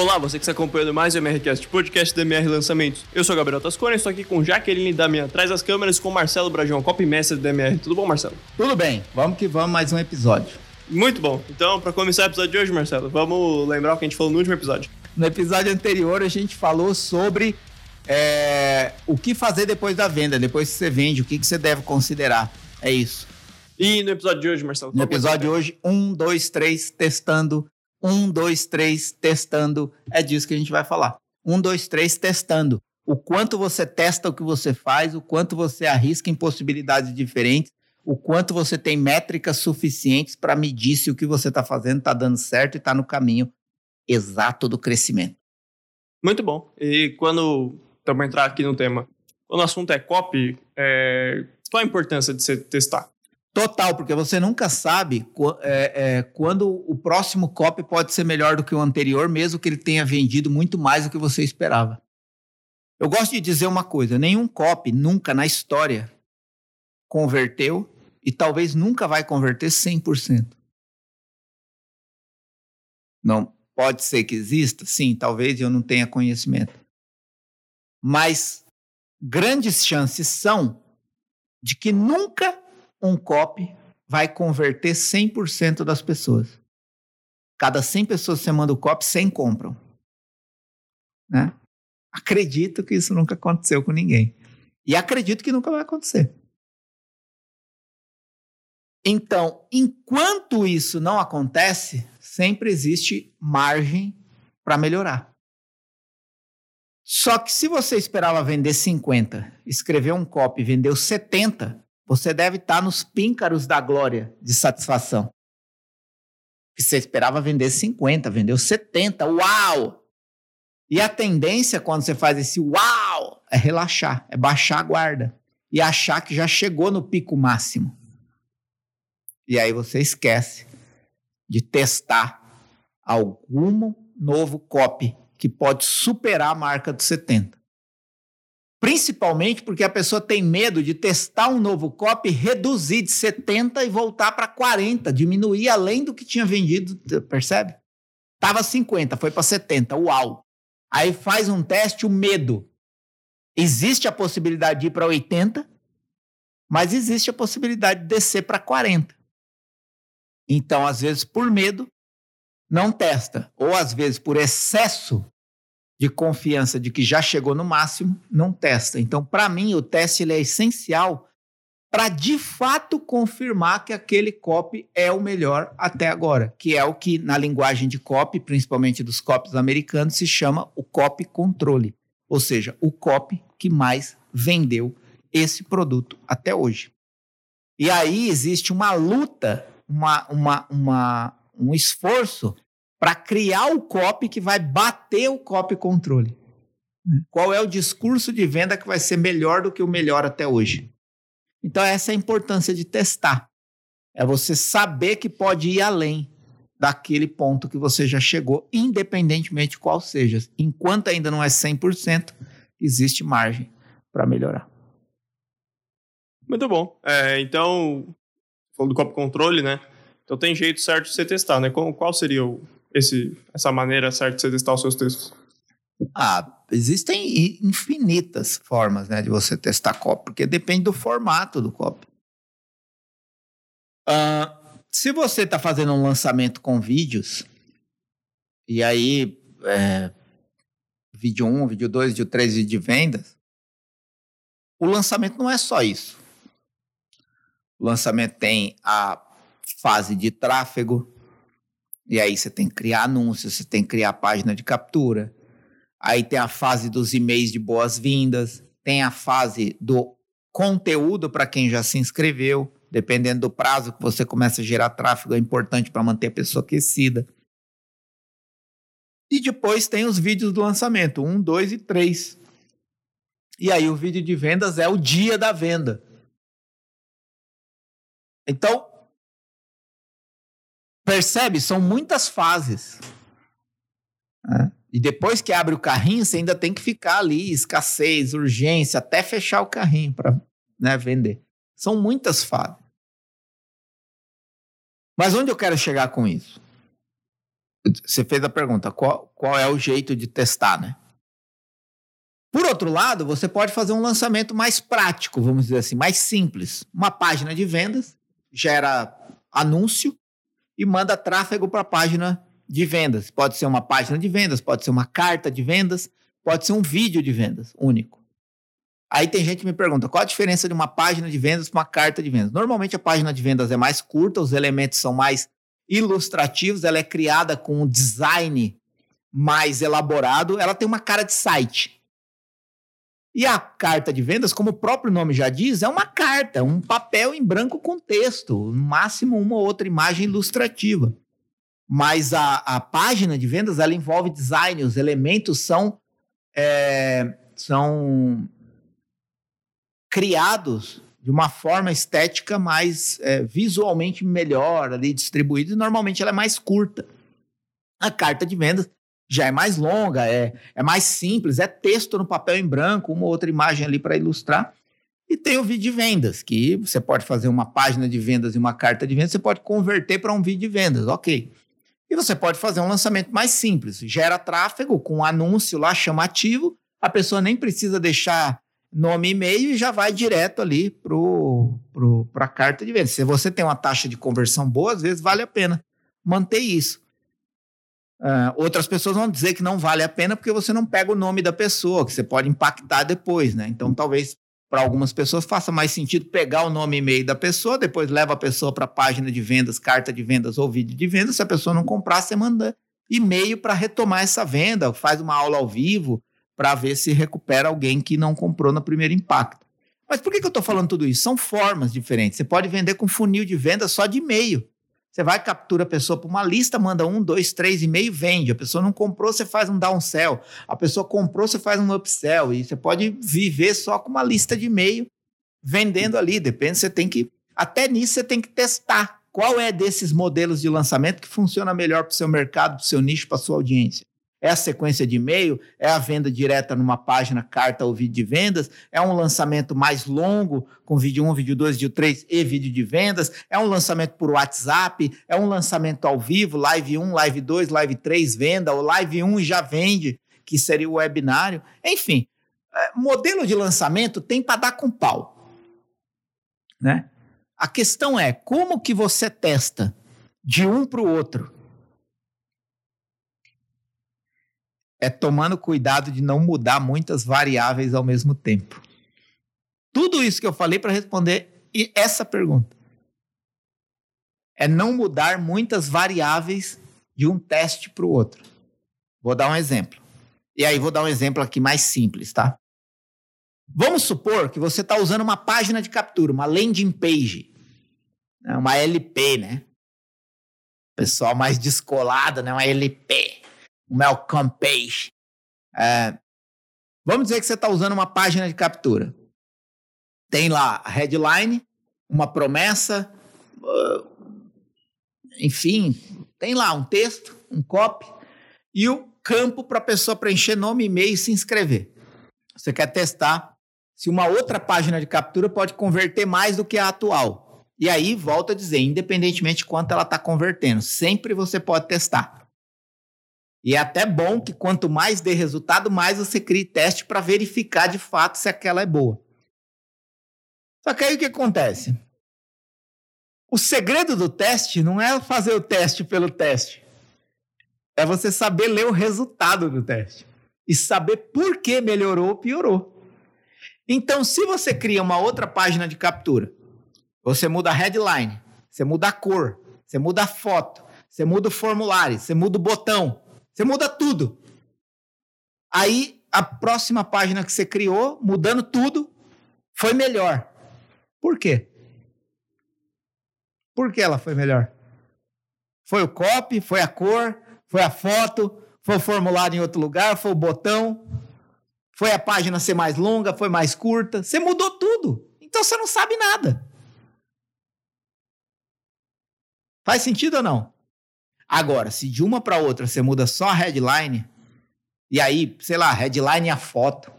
Olá, você que está acompanhando mais o MRCast, podcast do MR Lançamentos. Eu sou o Gabriel Tascone, estou aqui com Jaqueline Damian, atrás das câmeras, com Marcelo Brajão, copy-mestre do MR. Tudo bom, Marcelo? Tudo bem, vamos que vamos, mais um episódio. Muito bom. Então, para começar o episódio de hoje, Marcelo, vamos lembrar o que a gente falou no último episódio. No episódio anterior, a gente falou sobre é, o que fazer depois da venda, depois que você vende, o que, que você deve considerar. É isso. E no episódio de hoje, Marcelo? No episódio de hoje, um, dois, três, testando um, dois, três, testando. É disso que a gente vai falar. Um, dois, três, testando. O quanto você testa o que você faz, o quanto você arrisca em possibilidades diferentes, o quanto você tem métricas suficientes para medir se o que você está fazendo está dando certo e está no caminho exato do crescimento. Muito bom. E quando estamos entrar aqui no tema, quando o assunto é copy, é... qual a importância de você testar? Total, porque você nunca sabe é, é, quando o próximo copy pode ser melhor do que o anterior, mesmo que ele tenha vendido muito mais do que você esperava. Eu gosto de dizer uma coisa: nenhum copy nunca na história converteu e talvez nunca vai converter 100%. Não pode ser que exista? Sim, talvez eu não tenha conhecimento. Mas grandes chances são de que nunca um copy vai converter 100% das pessoas. Cada 100 pessoas que você manda o copy, 100 compram. Né? Acredito que isso nunca aconteceu com ninguém. E acredito que nunca vai acontecer. Então, enquanto isso não acontece, sempre existe margem para melhorar. Só que se você esperava vender 50, escreveu um copy e vendeu 70, você deve estar nos píncaros da glória de satisfação. Você esperava vender 50, vendeu 70. Uau! E a tendência quando você faz esse uau é relaxar, é baixar a guarda e achar que já chegou no pico máximo. E aí você esquece de testar algum novo copy que pode superar a marca dos 70. Principalmente porque a pessoa tem medo de testar um novo copy, reduzir de 70 e voltar para 40, diminuir além do que tinha vendido, percebe? Tava 50, foi para 70, uau. Aí faz um teste, o medo. Existe a possibilidade de ir para 80, mas existe a possibilidade de descer para 40. Então, às vezes, por medo, não testa. Ou às vezes, por excesso de confiança de que já chegou no máximo, não testa. Então, para mim, o teste ele é essencial para de fato confirmar que aquele copy é o melhor até agora, que é o que na linguagem de copy, principalmente dos copies americanos, se chama o copy controle, ou seja, o copy que mais vendeu esse produto até hoje. E aí existe uma luta, uma, uma, uma, um esforço para criar o copy que vai bater o copy controle. Qual é o discurso de venda que vai ser melhor do que o melhor até hoje? Então, essa é a importância de testar. É você saber que pode ir além daquele ponto que você já chegou, independentemente de qual seja. Enquanto ainda não é 100%, existe margem para melhorar. Muito bom. É, então, falando do copy controle, né? Então tem jeito certo de você testar, né? Qual seria o, esse, essa maneira certa de você testar os seus textos? Ah, existem infinitas formas né, de você testar copy, porque depende do formato do copy. Uh, se você está fazendo um lançamento com vídeos, e aí é, vídeo 1, vídeo 2, vídeo 3, vídeo de vendas, o lançamento não é só isso. O lançamento tem a fase de tráfego, e aí você tem que criar anúncios, você tem que criar página de captura. Aí tem a fase dos e-mails de boas-vindas, tem a fase do conteúdo para quem já se inscreveu, dependendo do prazo que você começa a gerar tráfego, é importante para manter a pessoa aquecida. E depois tem os vídeos do lançamento, um, dois e três. E aí o vídeo de vendas é o dia da venda. Então, Percebe? São muitas fases. É. E depois que abre o carrinho, você ainda tem que ficar ali, escassez, urgência, até fechar o carrinho para né, vender. São muitas fases. Mas onde eu quero chegar com isso? Você fez a pergunta, qual, qual é o jeito de testar, né? Por outro lado, você pode fazer um lançamento mais prático, vamos dizer assim, mais simples. Uma página de vendas, gera anúncio e manda tráfego para a página de vendas. Pode ser uma página de vendas, pode ser uma carta de vendas, pode ser um vídeo de vendas único. Aí tem gente que me pergunta qual a diferença de uma página de vendas para uma carta de vendas. Normalmente a página de vendas é mais curta, os elementos são mais ilustrativos, ela é criada com um design mais elaborado, ela tem uma cara de site. E a carta de vendas, como o próprio nome já diz, é uma carta, um papel em branco com texto, no máximo uma ou outra imagem ilustrativa. Mas a, a página de vendas ela envolve design, os elementos são, é, são criados de uma forma estética mais é, visualmente melhor ali distribuída e normalmente ela é mais curta. A carta de vendas já é mais longa, é, é mais simples, é texto no papel em branco, uma outra imagem ali para ilustrar. E tem o vídeo de vendas, que você pode fazer uma página de vendas e uma carta de vendas, você pode converter para um vídeo de vendas, ok. E você pode fazer um lançamento mais simples, gera tráfego com um anúncio lá chamativo, a pessoa nem precisa deixar nome e e-mail e já vai direto ali para pro, a carta de vendas. Se você tem uma taxa de conversão boa, às vezes vale a pena manter isso. Uh, outras pessoas vão dizer que não vale a pena porque você não pega o nome da pessoa, que você pode impactar depois, né? Então, talvez para algumas pessoas faça mais sentido pegar o nome e e-mail da pessoa, depois leva a pessoa para a página de vendas, carta de vendas ou vídeo de vendas. Se a pessoa não comprar, você manda e-mail para retomar essa venda, faz uma aula ao vivo para ver se recupera alguém que não comprou no primeiro impacto. Mas por que, que eu estou falando tudo isso? São formas diferentes. Você pode vender com funil de venda só de e-mail. Você vai, captura a pessoa para uma lista, manda um, dois, três e-mail, vende. A pessoa não comprou, você faz um downsell. A pessoa comprou, você faz um upsell. E você pode viver só com uma lista de e-mail vendendo ali. Depende, você tem que. Até nisso você tem que testar qual é desses modelos de lançamento que funciona melhor para o seu mercado, para o seu nicho, para a sua audiência. É a sequência de e-mail? É a venda direta numa página, carta ou vídeo de vendas? É um lançamento mais longo, com vídeo 1, vídeo 2, vídeo 3 e vídeo de vendas? É um lançamento por WhatsApp? É um lançamento ao vivo, live 1, live 2, live 3, venda, ou live 1 já vende, que seria o webinário? Enfim, é, modelo de lançamento tem para dar com pau. Né? A questão é como que você testa de um para o outro é tomando cuidado de não mudar muitas variáveis ao mesmo tempo. Tudo isso que eu falei para responder essa pergunta. É não mudar muitas variáveis de um teste para o outro. Vou dar um exemplo. E aí vou dar um exemplo aqui mais simples, tá? Vamos supor que você está usando uma página de captura, uma landing page, né? uma LP, né? Pessoal mais descolado, né? Uma LP Malcolm Page. É, vamos dizer que você está usando uma página de captura. Tem lá a headline, uma promessa, uh, enfim, tem lá um texto, um copy e o campo para a pessoa preencher nome, e-mail e se inscrever. Você quer testar se uma outra página de captura pode converter mais do que a atual. E aí, volta a dizer, independentemente de quanto ela está convertendo, sempre você pode testar. E é até bom que quanto mais dê resultado, mais você crie teste para verificar de fato se aquela é boa. Só que aí o que acontece? O segredo do teste não é fazer o teste pelo teste. É você saber ler o resultado do teste. E saber por que melhorou ou piorou. Então, se você cria uma outra página de captura, você muda a headline, você muda a cor, você muda a foto, você muda o formulário, você muda o botão, você muda tudo. Aí a próxima página que você criou, mudando tudo, foi melhor. Por quê? Por que ela foi melhor? Foi o copy, foi a cor, foi a foto, foi o formulário em outro lugar, foi o botão, foi a página ser mais longa, foi mais curta. Você mudou tudo. Então você não sabe nada. Faz sentido ou não? Agora, se de uma para outra você muda só a headline, e aí, sei lá, headline e a foto.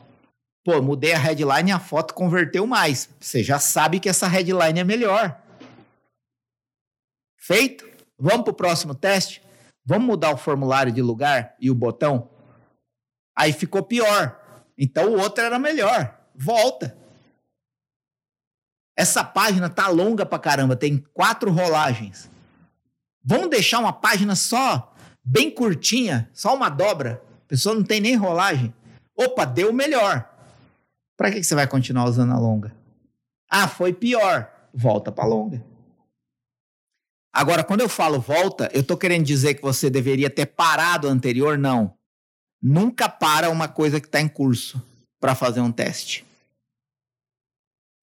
Pô, mudei a headline e a foto converteu mais. Você já sabe que essa headline é melhor. Feito? Vamos para o próximo teste? Vamos mudar o formulário de lugar e o botão? Aí ficou pior. Então o outro era melhor. Volta. Essa página tá longa pra caramba, tem quatro rolagens. Vamos deixar uma página só, bem curtinha, só uma dobra. A pessoa não tem nem rolagem. Opa, deu melhor. Para que você vai continuar usando a longa? Ah, foi pior. Volta para longa. Agora, quando eu falo volta, eu estou querendo dizer que você deveria ter parado o anterior? Não. Nunca para uma coisa que está em curso para fazer um teste.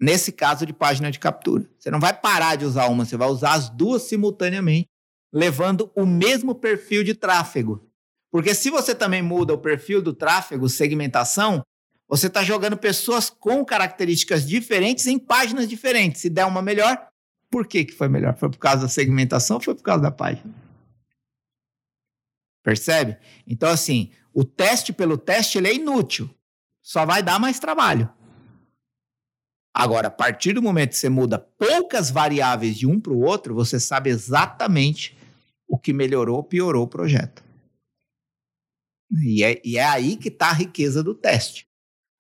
Nesse caso de página de captura. Você não vai parar de usar uma, você vai usar as duas simultaneamente, levando o mesmo perfil de tráfego. Porque se você também muda o perfil do tráfego, segmentação, você está jogando pessoas com características diferentes em páginas diferentes. Se der uma melhor, por que, que foi melhor? Foi por causa da segmentação ou foi por causa da página? Percebe? Então, assim, o teste pelo teste é inútil. Só vai dar mais trabalho. Agora, a partir do momento que você muda poucas variáveis de um para o outro, você sabe exatamente o que melhorou ou piorou o projeto. E é, e é aí que está a riqueza do teste.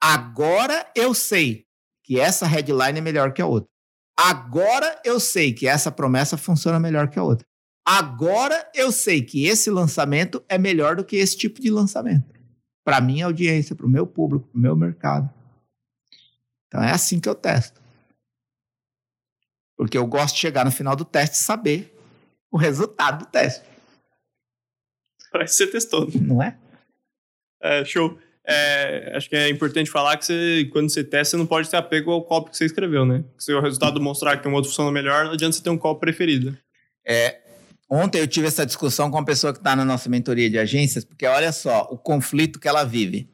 Agora eu sei que essa headline é melhor que a outra. Agora eu sei que essa promessa funciona melhor que a outra. Agora eu sei que esse lançamento é melhor do que esse tipo de lançamento. Para minha audiência, para o meu público, para o meu mercado. Então é assim que eu testo. Porque eu gosto de chegar no final do teste e saber o resultado do teste. Parece que você testou. Não é? É, show. É, acho que é importante falar que você, quando você testa, você não pode ter apego ao copy que você escreveu, né? Se o resultado mostrar que um outro funciona melhor, não adianta você ter um copy preferido. É, ontem eu tive essa discussão com uma pessoa que está na nossa mentoria de agências, porque olha só o conflito que ela vive.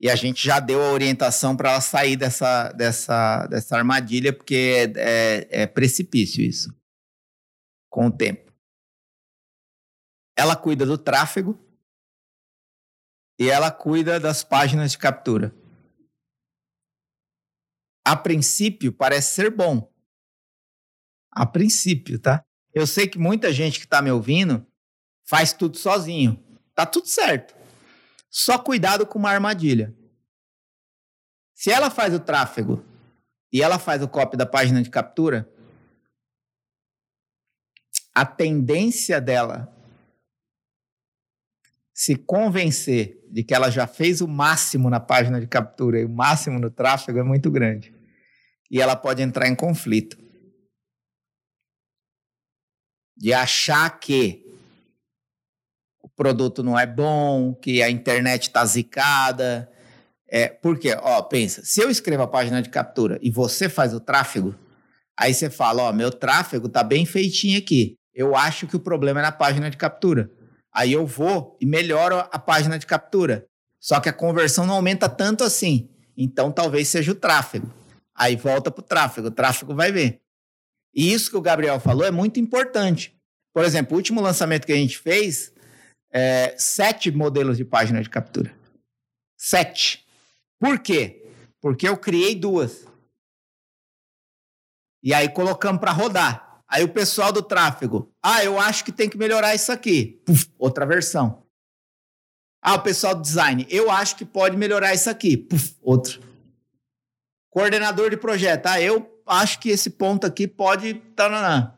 E a gente já deu a orientação para ela sair dessa, dessa, dessa armadilha, porque é, é, é precipício isso. Com o tempo. Ela cuida do tráfego, e ela cuida das páginas de captura. A princípio, parece ser bom. A princípio, tá? Eu sei que muita gente que está me ouvindo faz tudo sozinho. Tá tudo certo. Só cuidado com uma armadilha. Se ela faz o tráfego e ela faz o copy da página de captura, a tendência dela se convencer de que ela já fez o máximo na página de captura e o máximo no tráfego é muito grande. E ela pode entrar em conflito. De achar que o produto não é bom, que a internet está zicada. É, porque, ó, pensa, se eu escrevo a página de captura e você faz o tráfego, aí você fala, ó, meu tráfego tá bem feitinho aqui. Eu acho que o problema é na página de captura. Aí eu vou e melhoro a página de captura. Só que a conversão não aumenta tanto assim. Então talvez seja o tráfego. Aí volta para o tráfego, o tráfego vai ver. E isso que o Gabriel falou é muito importante. Por exemplo, o último lançamento que a gente fez, é, sete modelos de página de captura. Sete. Por quê? Porque eu criei duas. E aí colocamos para rodar. Aí o pessoal do tráfego, ah, eu acho que tem que melhorar isso aqui. Puf, outra versão. Ah, o pessoal do design, eu acho que pode melhorar isso aqui. Puf, outro. Coordenador de projeto, ah, eu acho que esse ponto aqui pode. Taranã.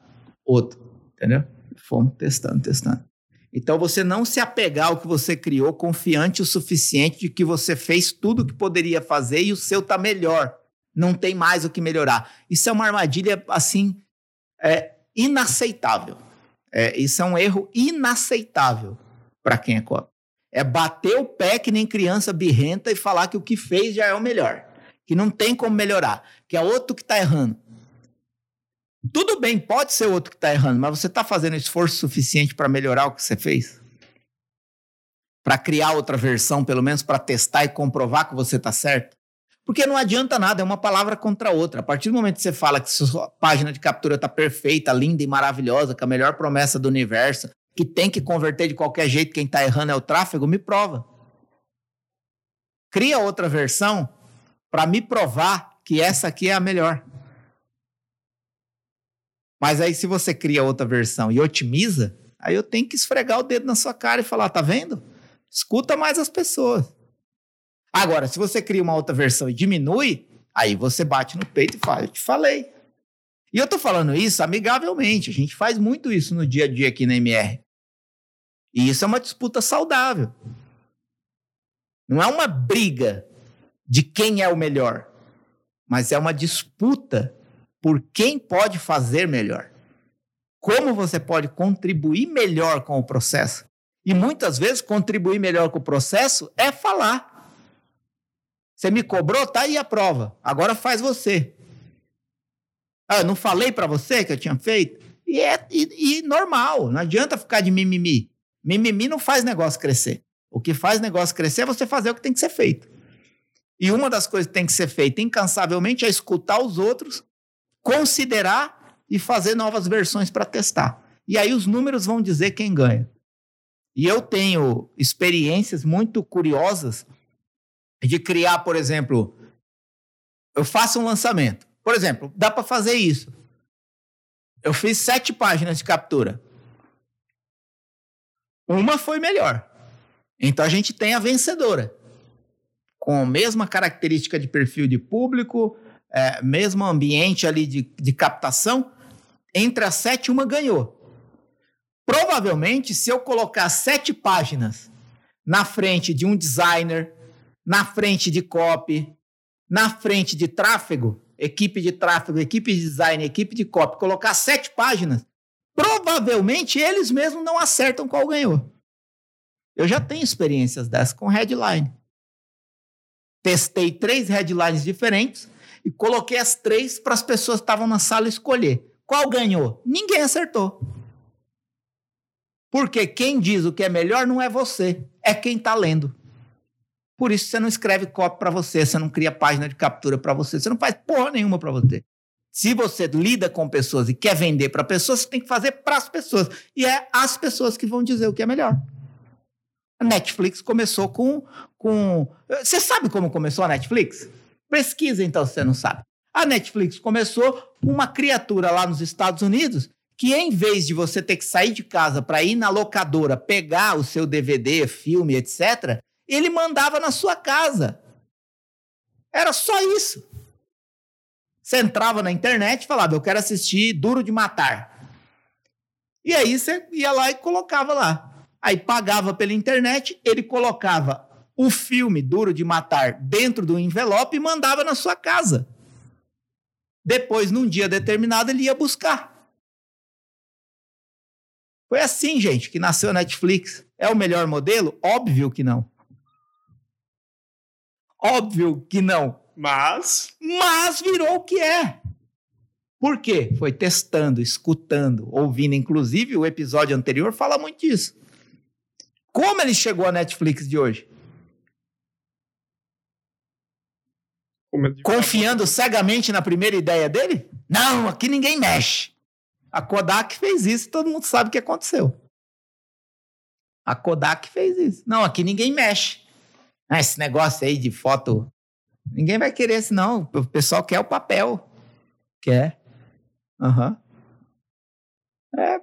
Outro. Entendeu? Fomos testando, testando. Então você não se apegar ao que você criou confiante o suficiente de que você fez tudo o que poderia fazer e o seu tá melhor. Não tem mais o que melhorar. Isso é uma armadilha assim é inaceitável. É, isso é um erro inaceitável para quem é copy. É bater o pé que nem criança birrenta e falar que o que fez já é o melhor. Que não tem como melhorar. Que é outro que está errando. Tudo bem, pode ser outro que está errando, mas você está fazendo esforço suficiente para melhorar o que você fez? Para criar outra versão, pelo menos para testar e comprovar que você está certo? Porque não adianta nada, é uma palavra contra outra. A partir do momento que você fala que sua página de captura está perfeita, linda e maravilhosa, que é a melhor promessa do universo, que tem que converter de qualquer jeito, quem está errando é o tráfego, me prova. Cria outra versão para me provar que essa aqui é a melhor. Mas aí, se você cria outra versão e otimiza, Aí eu tenho que esfregar o dedo na sua cara e falar: tá vendo? Escuta mais as pessoas. Agora, se você cria uma outra versão e diminui, aí você bate no peito e fala: eu te falei. E eu tô falando isso amigavelmente. A gente faz muito isso no dia a dia aqui na MR. E isso é uma disputa saudável. Não é uma briga de quem é o melhor, mas é uma disputa por quem pode fazer melhor. Como você pode contribuir melhor com o processo. E muitas vezes contribuir melhor com o processo é falar. Você me cobrou, tá aí a prova. Agora faz você. Ah, não falei para você que eu tinha feito? E é e, e normal, não adianta ficar de mimimi. Mimimi não faz negócio crescer. O que faz negócio crescer é você fazer o que tem que ser feito. E uma das coisas que tem que ser feita incansavelmente é escutar os outros, considerar e fazer novas versões para testar. E aí os números vão dizer quem ganha. E eu tenho experiências muito curiosas de criar, por exemplo, eu faço um lançamento. Por exemplo, dá para fazer isso. Eu fiz sete páginas de captura. Uma foi melhor. Então a gente tem a vencedora. Com a mesma característica de perfil de público, é, mesmo ambiente ali de, de captação, entre as sete, uma ganhou. Provavelmente, se eu colocar sete páginas na frente de um designer, na frente de copy, na frente de tráfego, equipe de tráfego, equipe de design, equipe de copy, colocar sete páginas, provavelmente eles mesmos não acertam qual ganhou. Eu já tenho experiências dessas com headline. Testei três headlines diferentes e coloquei as três para as pessoas que estavam na sala escolher. Qual ganhou? Ninguém acertou. Porque quem diz o que é melhor não é você, é quem está lendo. Por isso você não escreve copy para você, você não cria página de captura para você, você não faz porra nenhuma para você. Se você lida com pessoas e quer vender para pessoas, você tem que fazer para as pessoas. E é as pessoas que vão dizer o que é melhor. A Netflix começou com, com. Você sabe como começou a Netflix? Pesquisa então, se você não sabe. A Netflix começou com uma criatura lá nos Estados Unidos que, em vez de você ter que sair de casa para ir na locadora pegar o seu DVD, filme, etc., ele mandava na sua casa. Era só isso. Você entrava na internet e falava, eu quero assistir Duro de Matar. E aí você ia lá e colocava lá. Aí pagava pela internet, ele colocava o filme Duro de Matar dentro do envelope e mandava na sua casa. Depois, num dia determinado, ele ia buscar. Foi assim, gente, que nasceu a Netflix. É o melhor modelo? Óbvio que não. Óbvio que não. Mas. Mas virou o que é. Por quê? Foi testando, escutando, ouvindo. Inclusive, o episódio anterior fala muito disso. Como ele chegou à Netflix de hoje? Confiando cegamente na primeira ideia dele? Não, aqui ninguém mexe. A Kodak fez isso e todo mundo sabe o que aconteceu. A Kodak fez isso. Não, aqui ninguém mexe. Ah, esse negócio aí de foto. Ninguém vai querer isso, não. O pessoal quer o papel. Quer. Aham. Uhum. É,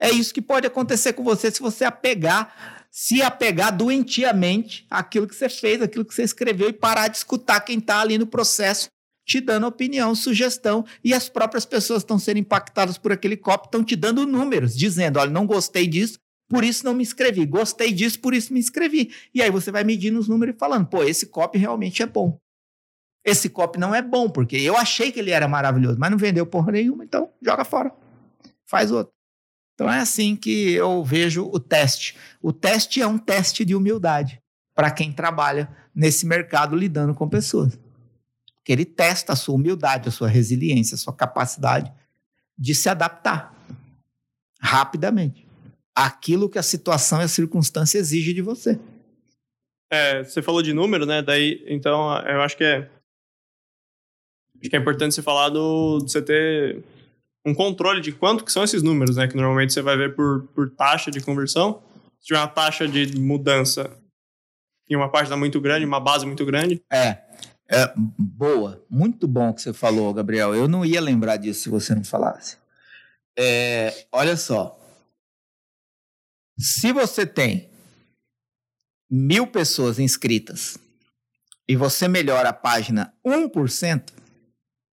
é isso que pode acontecer com você se você apegar se apegar doentiamente àquilo que você fez, àquilo que você escreveu e parar de escutar quem está ali no processo te dando opinião, sugestão, e as próprias pessoas estão sendo impactadas por aquele copo, estão te dando números, dizendo: olha, não gostei disso, por isso não me inscrevi, gostei disso, por isso me inscrevi. E aí você vai medindo os números e falando: pô, esse copy realmente é bom. Esse copy não é bom, porque eu achei que ele era maravilhoso, mas não vendeu porra nenhuma, então joga fora. Faz outro. Então é assim que eu vejo o teste. O teste é um teste de humildade para quem trabalha nesse mercado lidando com pessoas. Porque ele testa a sua humildade, a sua resiliência, a sua capacidade de se adaptar rapidamente àquilo que a situação e a circunstância exigem de você. É, você falou de número, né? Daí, então, eu acho que é acho que é importante você falar do de você ter um controle de quanto que são esses números, né? Que normalmente você vai ver por, por taxa de conversão. Se tiver uma taxa de mudança em uma página muito grande, uma base muito grande. É, é boa, muito bom que você falou, Gabriel. Eu não ia lembrar disso se você não falasse. É, olha só, Se você tem mil pessoas inscritas e você melhora a página 1%,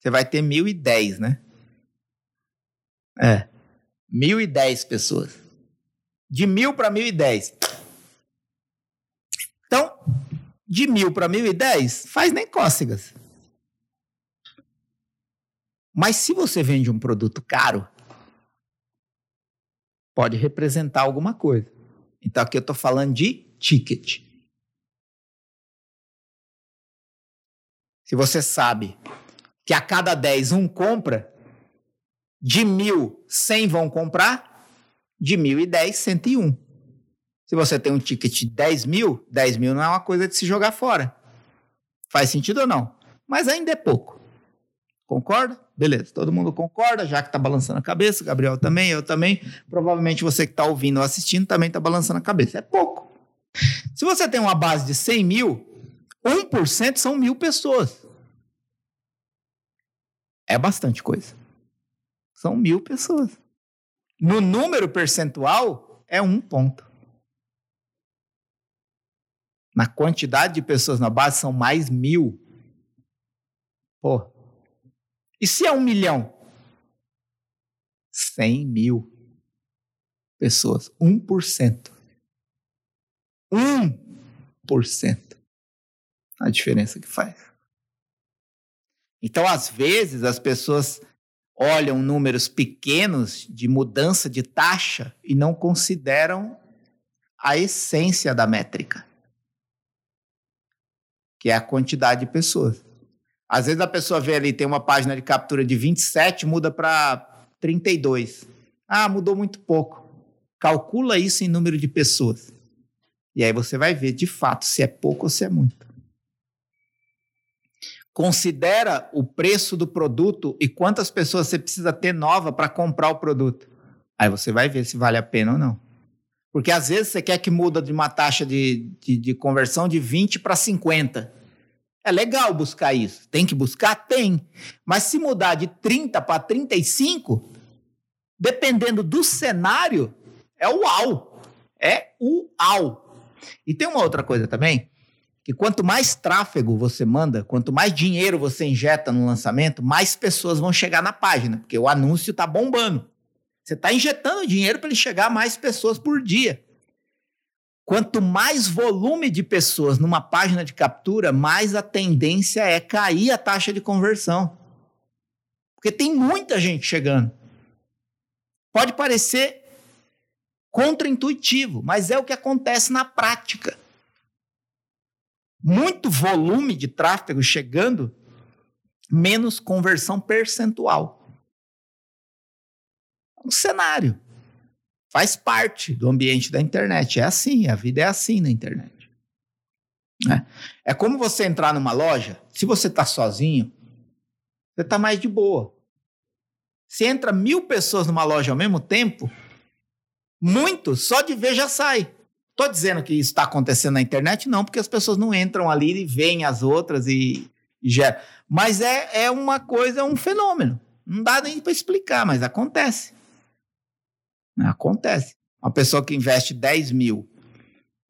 você vai ter 1.010, né? É. 1.010 pessoas. De mil para 1.010. Então, de mil para 1.010, faz nem cócegas. Mas se você vende um produto caro, pode representar alguma coisa. Então aqui eu estou falando de ticket. Se você sabe que a cada 10 um compra, de mil, 100 vão comprar, de mil e 10, 101. Se você tem um ticket de 10 mil, 10 mil não é uma coisa de se jogar fora. Faz sentido ou não? Mas ainda é pouco. Concorda? Beleza, todo mundo concorda, já que está balançando a cabeça, Gabriel também, eu também. Provavelmente você que está ouvindo ou assistindo também está balançando a cabeça. É pouco. Se você tem uma base de 100 mil, 1% são mil pessoas. É bastante coisa. São mil pessoas. No número percentual, é um ponto. Na quantidade de pessoas na base, são mais mil. Pô, e se é um milhão? 100 mil pessoas. 1%. 1%. A diferença que faz. Então, às vezes, as pessoas olham números pequenos de mudança de taxa e não consideram a essência da métrica, que é a quantidade de pessoas. Às vezes a pessoa vê ali, tem uma página de captura de 27, muda para 32. Ah, mudou muito pouco. Calcula isso em número de pessoas. E aí você vai ver de fato se é pouco ou se é muito. Considera o preço do produto e quantas pessoas você precisa ter nova para comprar o produto. Aí você vai ver se vale a pena ou não. Porque às vezes você quer que muda de uma taxa de, de, de conversão de 20 para 50. É legal buscar isso. Tem que buscar? Tem. Mas se mudar de 30 para 35, dependendo do cenário, é uau. É uau. E tem uma outra coisa também, que quanto mais tráfego você manda, quanto mais dinheiro você injeta no lançamento, mais pessoas vão chegar na página, porque o anúncio está bombando. Você está injetando dinheiro para ele chegar a mais pessoas por dia. Quanto mais volume de pessoas numa página de captura, mais a tendência é cair a taxa de conversão. Porque tem muita gente chegando. Pode parecer contraintuitivo, mas é o que acontece na prática. Muito volume de tráfego chegando, menos conversão percentual. É um cenário. Faz parte do ambiente da internet. É assim, a vida é assim na internet. É, é como você entrar numa loja, se você está sozinho, você está mais de boa. Se entra mil pessoas numa loja ao mesmo tempo, muito, só de ver já sai. Estou dizendo que isso está acontecendo na internet, não, porque as pessoas não entram ali e veem as outras e, e geram. Mas é, é uma coisa, é um fenômeno. Não dá nem para explicar, mas acontece. Acontece. Uma pessoa que investe 10 mil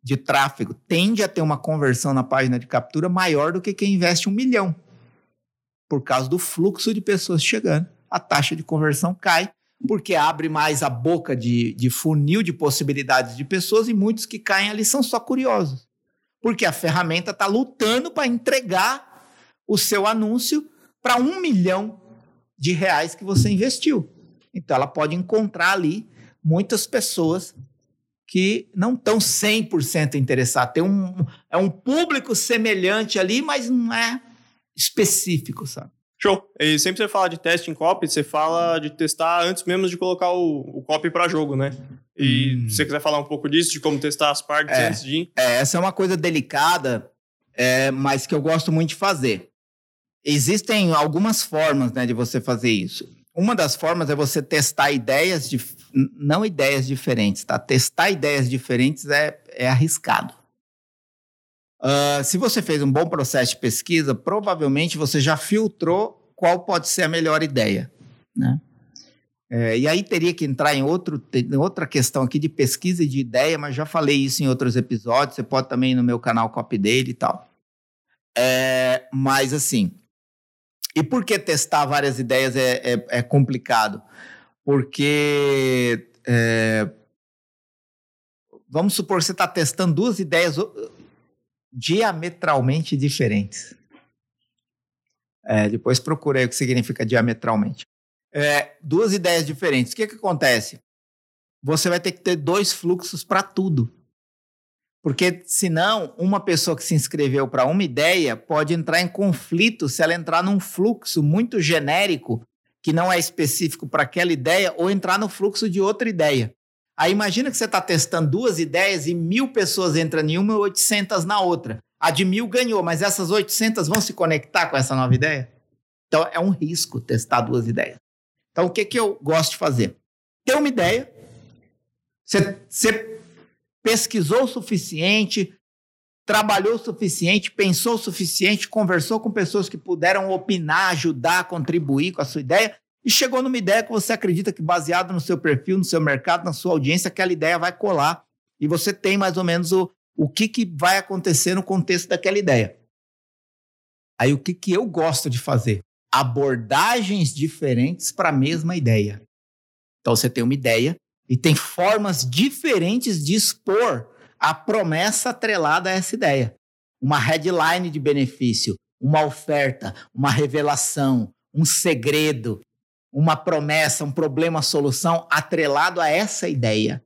de tráfego tende a ter uma conversão na página de captura maior do que quem investe um milhão. Por causa do fluxo de pessoas chegando. A taxa de conversão cai, porque abre mais a boca de, de funil de possibilidades de pessoas e muitos que caem ali são só curiosos. Porque a ferramenta está lutando para entregar o seu anúncio para um milhão de reais que você investiu. Então ela pode encontrar ali muitas pessoas que não estão 100% interessadas. Tem um, é um público semelhante ali, mas não é específico, sabe? Show. E sempre você fala de teste em copy, você fala de testar antes mesmo de colocar o, o copy para jogo, né? E hum. se você quiser falar um pouco disso, de como testar as partes é, antes de... É, essa é uma coisa delicada, é, mas que eu gosto muito de fazer. Existem algumas formas né, de você fazer isso. Uma das formas é você testar ideias, de, não ideias diferentes, tá? Testar ideias diferentes é, é arriscado. Uh, se você fez um bom processo de pesquisa, provavelmente você já filtrou qual pode ser a melhor ideia, né? É, e aí teria que entrar em, outro, em outra questão aqui de pesquisa e de ideia, mas já falei isso em outros episódios. Você pode também ir no meu canal Copy dele e tal. É, mas assim, e por que testar várias ideias é, é, é complicado? Porque é, vamos supor que você está testando duas ideias diametralmente diferentes. É, depois procurei o que significa diametralmente. É, duas ideias diferentes. O que, que acontece? Você vai ter que ter dois fluxos para tudo. Porque senão, uma pessoa que se inscreveu para uma ideia pode entrar em conflito se ela entrar num fluxo muito genérico que não é específico para aquela ideia ou entrar no fluxo de outra ideia. Aí imagina que você está testando duas ideias e mil pessoas entram em uma e 800 na outra. A de mil ganhou, mas essas 800 vão se conectar com essa nova ideia? Então é um risco testar duas ideias. Então o que, que eu gosto de fazer? Ter uma ideia, você, você pesquisou o suficiente, trabalhou o suficiente, pensou o suficiente, conversou com pessoas que puderam opinar, ajudar, contribuir com a sua ideia e chegou numa ideia que você acredita que, baseado no seu perfil, no seu mercado, na sua audiência, aquela ideia vai colar e você tem mais ou menos o, o que, que vai acontecer no contexto daquela ideia. Aí o que, que eu gosto de fazer? Abordagens diferentes para a mesma ideia. Então você tem uma ideia, e tem formas diferentes de expor a promessa atrelada a essa ideia. Uma headline de benefício, uma oferta, uma revelação, um segredo, uma promessa, um problema, solução atrelado a essa ideia.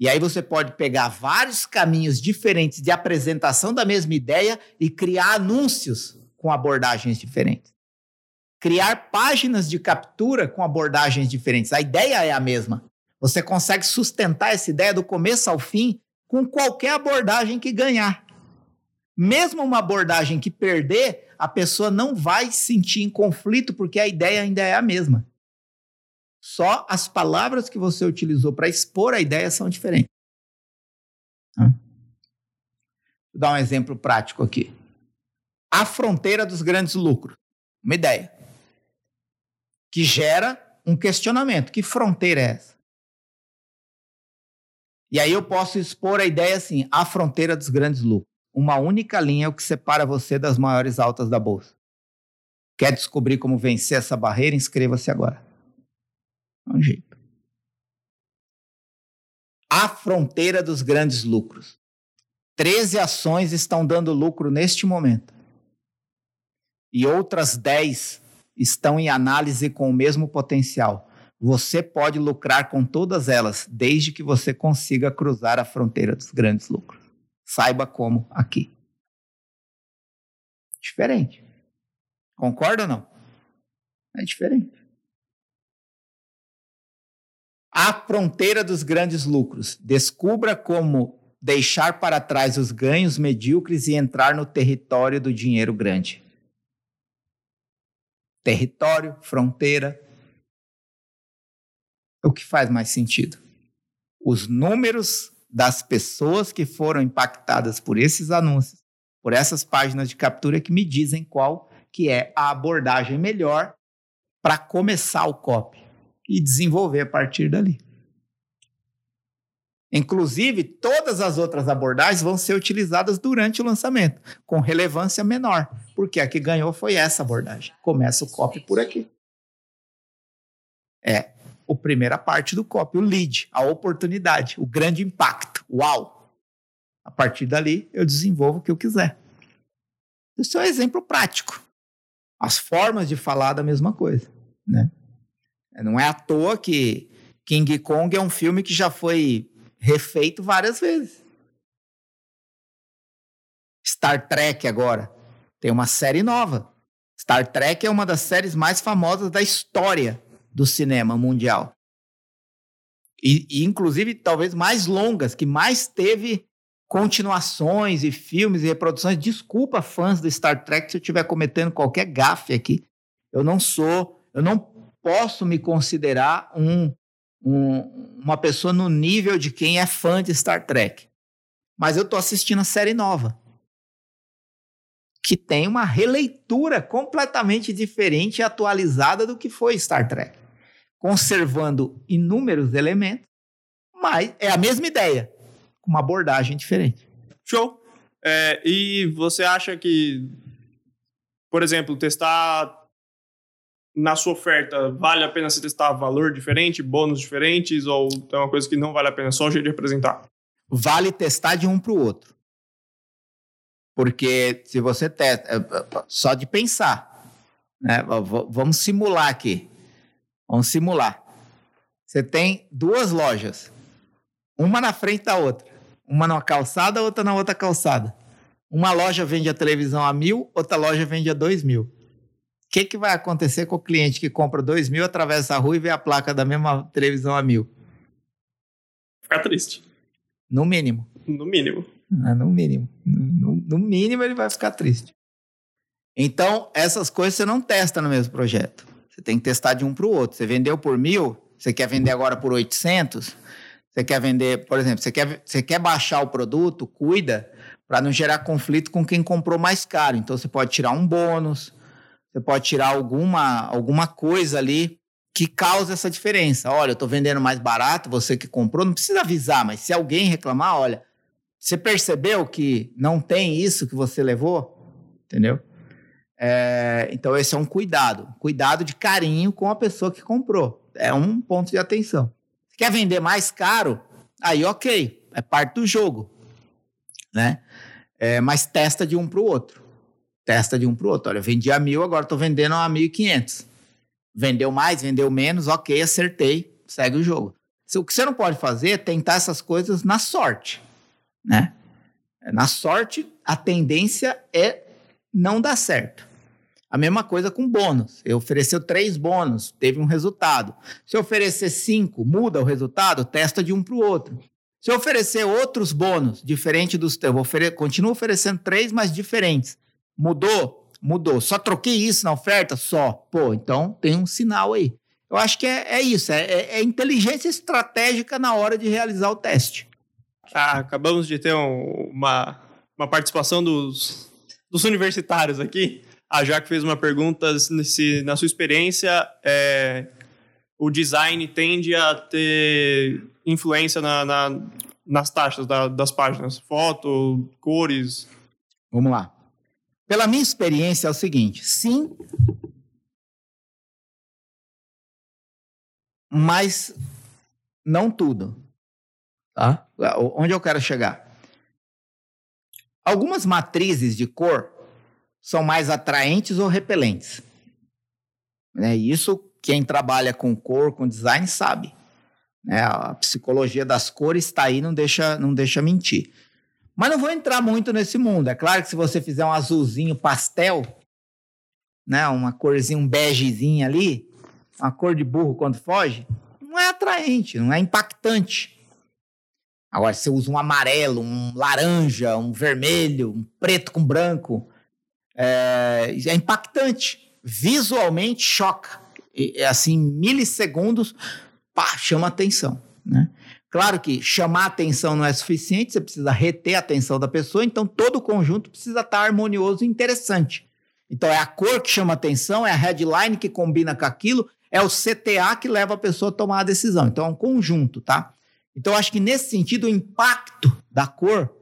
E aí você pode pegar vários caminhos diferentes de apresentação da mesma ideia e criar anúncios com abordagens diferentes. Criar páginas de captura com abordagens diferentes. A ideia é a mesma, você consegue sustentar essa ideia do começo ao fim com qualquer abordagem que ganhar. Mesmo uma abordagem que perder, a pessoa não vai sentir em conflito porque a ideia ainda é a mesma. Só as palavras que você utilizou para expor a ideia são diferentes. Vou dar um exemplo prático aqui. A fronteira dos grandes lucros. Uma ideia. Que gera um questionamento. Que fronteira é essa? E aí eu posso expor a ideia assim: a fronteira dos grandes lucros. Uma única linha é o que separa você das maiores altas da bolsa. Quer descobrir como vencer essa barreira? Inscreva-se agora. É um jeito. A fronteira dos grandes lucros. 13 ações estão dando lucro neste momento. E outras 10 estão em análise com o mesmo potencial. Você pode lucrar com todas elas, desde que você consiga cruzar a fronteira dos grandes lucros. Saiba como aqui. Diferente. Concorda ou não? É diferente. A fronteira dos grandes lucros. Descubra como deixar para trás os ganhos medíocres e entrar no território do dinheiro grande. Território, fronteira, o que faz mais sentido? Os números das pessoas que foram impactadas por esses anúncios, por essas páginas de captura que me dizem qual que é a abordagem melhor para começar o copy e desenvolver a partir dali. Inclusive, todas as outras abordagens vão ser utilizadas durante o lançamento, com relevância menor, porque a que ganhou foi essa abordagem. Começa o copy por aqui. É, a primeira parte do copy, o lead, a oportunidade, o grande impacto. Uau! A partir dali, eu desenvolvo o que eu quiser. Isso é um exemplo prático. As formas de falar da mesma coisa, né? Não é à toa que King Kong é um filme que já foi refeito várias vezes. Star Trek agora tem uma série nova. Star Trek é uma das séries mais famosas da história do cinema mundial. E, e, inclusive, talvez mais longas, que mais teve continuações e filmes e reproduções. Desculpa, fãs do Star Trek, se eu estiver cometendo qualquer gafe aqui. Eu não sou, eu não posso me considerar um, um, uma pessoa no nível de quem é fã de Star Trek. Mas eu estou assistindo a série nova que tem uma releitura completamente diferente e atualizada do que foi Star Trek conservando inúmeros elementos, mas é a mesma ideia, com uma abordagem diferente. Show. É, e você acha que, por exemplo, testar na sua oferta, vale a pena você testar valor diferente, bônus diferentes, ou é uma coisa que não vale a pena, só o jeito de apresentar? Vale testar de um para o outro. Porque se você testa, é, é, só de pensar, né? vamos simular aqui. Vamos simular. Você tem duas lojas, uma na frente da outra. Uma na calçada, outra na outra calçada. Uma loja vende a televisão a mil, outra loja vende a dois mil que, que vai acontecer com o cliente que compra dois mil, atravessa a rua e vê a placa da mesma televisão a mil? Ficar triste. No mínimo. No mínimo. É, no mínimo. No, no, mínimo ele vai ficar triste. Então, essas coisas você não testa no mesmo projeto. Você tem que testar de um para o outro. Você vendeu por mil, você quer vender agora por 800, você quer vender, por exemplo, você quer, você quer baixar o produto, cuida para não gerar conflito com quem comprou mais caro. Então, você pode tirar um bônus, você pode tirar alguma, alguma coisa ali que causa essa diferença. Olha, eu estou vendendo mais barato, você que comprou, não precisa avisar, mas se alguém reclamar, olha, você percebeu que não tem isso que você levou? Entendeu? É, então, esse é um cuidado. Cuidado de carinho com a pessoa que comprou. É um ponto de atenção. Quer vender mais caro, aí ok, é parte do jogo. Né? É, mas testa de um para o outro. Testa de um para o outro. Olha, vendi a mil, agora estou vendendo a mil e quinhentos. Vendeu mais, vendeu menos, ok, acertei, segue o jogo. O que você não pode fazer é tentar essas coisas na sorte, né? Na sorte, a tendência é não dar certo. A mesma coisa com bônus. Eu ofereceu três bônus, teve um resultado. Se oferecer cinco, muda o resultado, testa de um para o outro. Se oferecer outros bônus, diferente dos teus, eu ofere continuo oferecendo três, mas diferentes. Mudou? Mudou. Só troquei isso na oferta? Só. Pô, então tem um sinal aí. Eu acho que é, é isso, é, é, é, inteligência estratégica na hora de realizar o teste. Ah, acabamos de ter um, uma, uma participação dos, dos universitários aqui. A Jaque fez uma pergunta se, na sua experiência, é, o design tende a ter influência na, na nas taxas da, das páginas, foto, cores. Vamos lá. Pela minha experiência é o seguinte: sim, mas não tudo. Tá? Onde eu quero chegar? Algumas matrizes de cor são mais atraentes ou repelentes. Né? Isso quem trabalha com cor, com design, sabe. Né? A psicologia das cores está aí, não deixa, não deixa mentir. Mas não vou entrar muito nesse mundo. É claro que se você fizer um azulzinho pastel, né, uma corzinha, um begezinho ali, uma cor de burro quando foge, não é atraente, não é impactante. Agora, se você usa um amarelo, um laranja, um vermelho, um preto com branco, é, é impactante. Visualmente choca. E, assim, milissegundos, pá, chama atenção. Né? Claro que chamar atenção não é suficiente, você precisa reter a atenção da pessoa, então todo o conjunto precisa estar harmonioso e interessante. Então é a cor que chama atenção, é a headline que combina com aquilo, é o CTA que leva a pessoa a tomar a decisão. Então é um conjunto, tá? Então acho que nesse sentido o impacto da cor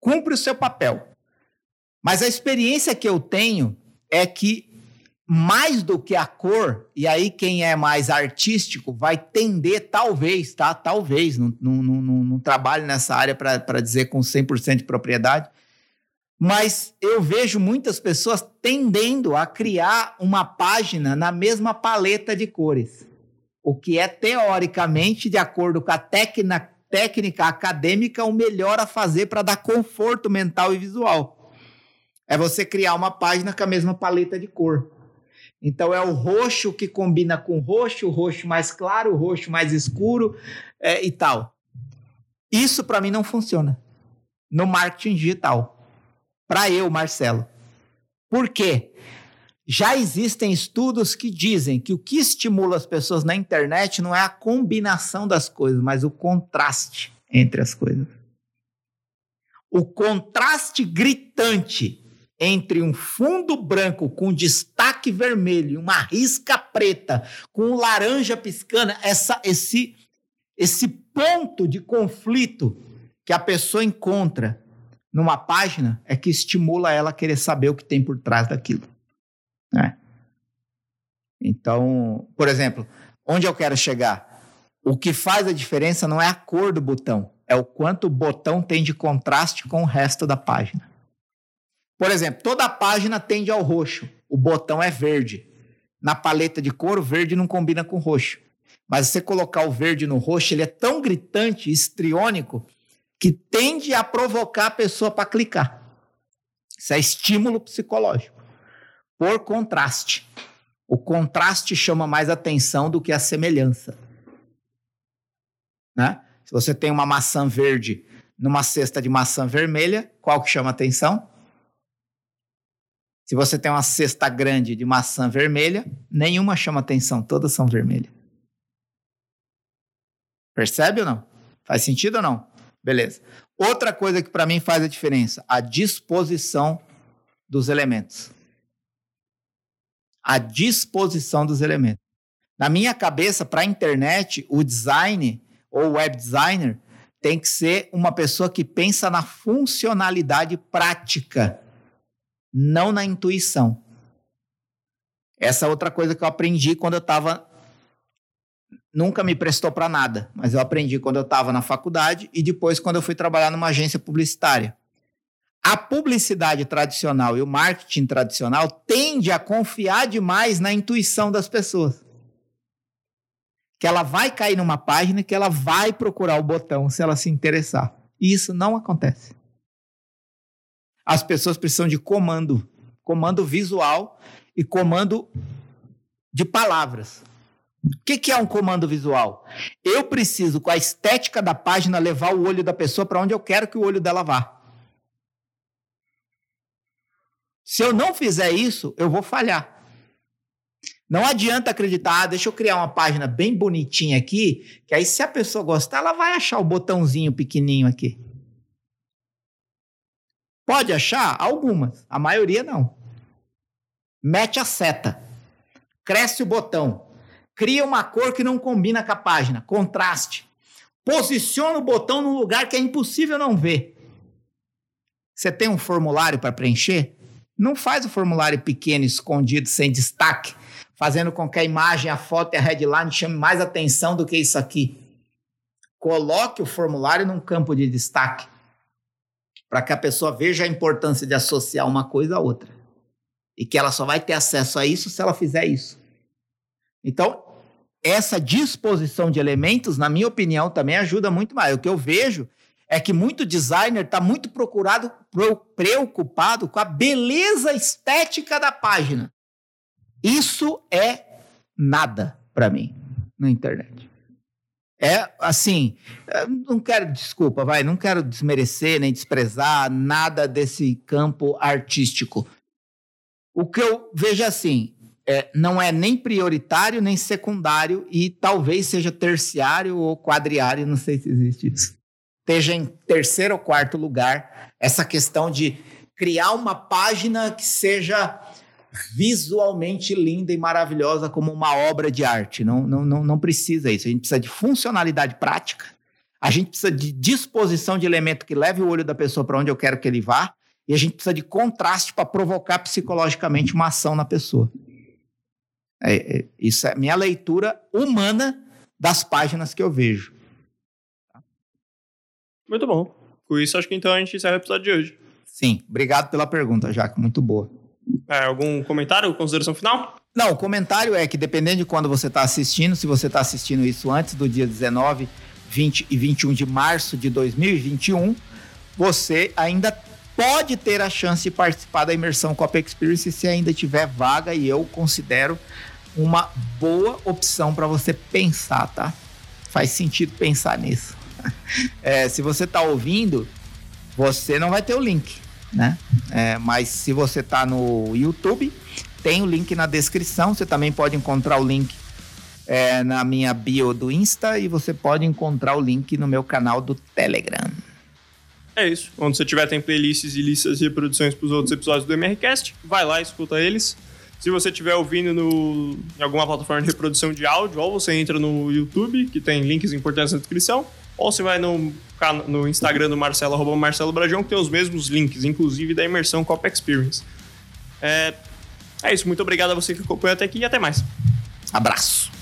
cumpre o seu papel. Mas a experiência que eu tenho é que mais do que a cor, e aí quem é mais artístico vai tender, talvez, tá? Talvez, não, não, trabalho nessa área para dizer com 100% de propriedade, mas eu vejo muitas pessoas tendendo a criar uma página na mesma paleta de cores, o que é teoricamente, de acordo com a técnica, técnica acadêmica, o melhor a fazer para dar conforto mental e visual. É você criar uma página com a mesma paleta de cor. Então é o roxo que combina com roxo, o roxo mais claro, o roxo mais escuro é, e tal. Isso para mim não funciona no marketing digital. Para eu, Marcelo. Por quê? Já existem estudos que dizem que o que estimula as pessoas na internet não é a combinação das coisas, mas o contraste entre as coisas. O contraste gritante entre um fundo branco com destaque vermelho uma risca preta com laranja piscando, essa, esse, esse ponto de conflito que a pessoa encontra numa página é que estimula ela a querer saber o que tem por trás daquilo. Né? Então, por exemplo, onde eu quero chegar? O que faz a diferença não é a cor do botão, é o quanto o botão tem de contraste com o resto da página. Por exemplo, toda a página tende ao roxo, o botão é verde. Na paleta de cor, o verde não combina com o roxo. Mas você colocar o verde no roxo, ele é tão gritante, estriônico, que tende a provocar a pessoa para clicar. Isso é estímulo psicológico. Por contraste. O contraste chama mais atenção do que a semelhança. Né? Se você tem uma maçã verde numa cesta de maçã vermelha, qual que chama atenção? Se você tem uma cesta grande de maçã vermelha, nenhuma chama atenção, todas são vermelhas. Percebe ou não? Faz sentido ou não? Beleza. Outra coisa que para mim faz a diferença, a disposição dos elementos. A disposição dos elementos. Na minha cabeça, para a internet, o design ou web designer tem que ser uma pessoa que pensa na funcionalidade prática, não na intuição. Essa é outra coisa que eu aprendi quando eu estava. Nunca me prestou para nada, mas eu aprendi quando eu estava na faculdade e depois quando eu fui trabalhar numa agência publicitária. A publicidade tradicional e o marketing tradicional tende a confiar demais na intuição das pessoas que ela vai cair numa página que ela vai procurar o botão se ela se interessar. E isso não acontece. As pessoas precisam de comando, comando visual e comando de palavras. O que, que é um comando visual? Eu preciso, com a estética da página, levar o olho da pessoa para onde eu quero que o olho dela vá. Se eu não fizer isso, eu vou falhar. Não adianta acreditar, ah, deixa eu criar uma página bem bonitinha aqui, que aí se a pessoa gostar, ela vai achar o botãozinho pequenininho aqui. Pode achar? Algumas, a maioria não. Mete a seta, cresce o botão, cria uma cor que não combina com a página, contraste. Posiciona o botão num lugar que é impossível não ver. Você tem um formulário para preencher? Não faz o formulário pequeno, escondido, sem destaque fazendo com que a imagem, a foto e a headline chame mais atenção do que isso aqui. Coloque o formulário num campo de destaque para que a pessoa veja a importância de associar uma coisa a outra. E que ela só vai ter acesso a isso se ela fizer isso. Então, essa disposição de elementos, na minha opinião, também ajuda muito mais. O que eu vejo é que muito designer está muito procurado, preocupado com a beleza estética da página. Isso é nada para mim na internet. É assim, não quero, desculpa, vai, não quero desmerecer nem desprezar nada desse campo artístico. O que eu vejo assim, é, não é nem prioritário nem secundário e talvez seja terciário ou quadriário, não sei se existe isso. Esteja em terceiro ou quarto lugar essa questão de criar uma página que seja visualmente linda e maravilhosa como uma obra de arte. Não, não, não, não precisa isso. A gente precisa de funcionalidade prática, a gente precisa de disposição de elemento que leve o olho da pessoa para onde eu quero que ele vá, e a gente precisa de contraste para provocar psicologicamente uma ação na pessoa. É, é, isso é minha leitura humana das páginas que eu vejo. Muito bom. Com isso, acho que então a gente encerra o episódio de hoje. Sim, obrigado pela pergunta, Jaco. Muito boa. É, algum comentário, consideração final? Não, o comentário é que dependendo de quando você está assistindo, se você está assistindo isso antes do dia 19, 20 e 21 de março de 2021, você ainda pode ter a chance de participar da imersão Copa Experience se ainda tiver vaga e eu considero uma boa opção para você pensar, tá? Faz sentido pensar nisso. É, se você está ouvindo, você não vai ter o link né? É, mas se você está no YouTube, tem o link na descrição. Você também pode encontrar o link é, na minha bio do Insta e você pode encontrar o link no meu canal do Telegram. É isso. Onde você tiver tem playlists e listas de reproduções para os outros episódios do MRCast, vai lá e escuta eles. Se você estiver ouvindo no, em alguma plataforma de reprodução de áudio, ou você entra no YouTube, que tem links importantes na descrição, ou você vai no, no Instagram do Marcelo, arroba Marcelo Brajão, que tem os mesmos links, inclusive da imersão Cop Experience. É, é isso. Muito obrigado a você que acompanhou até aqui e até mais. Abraço.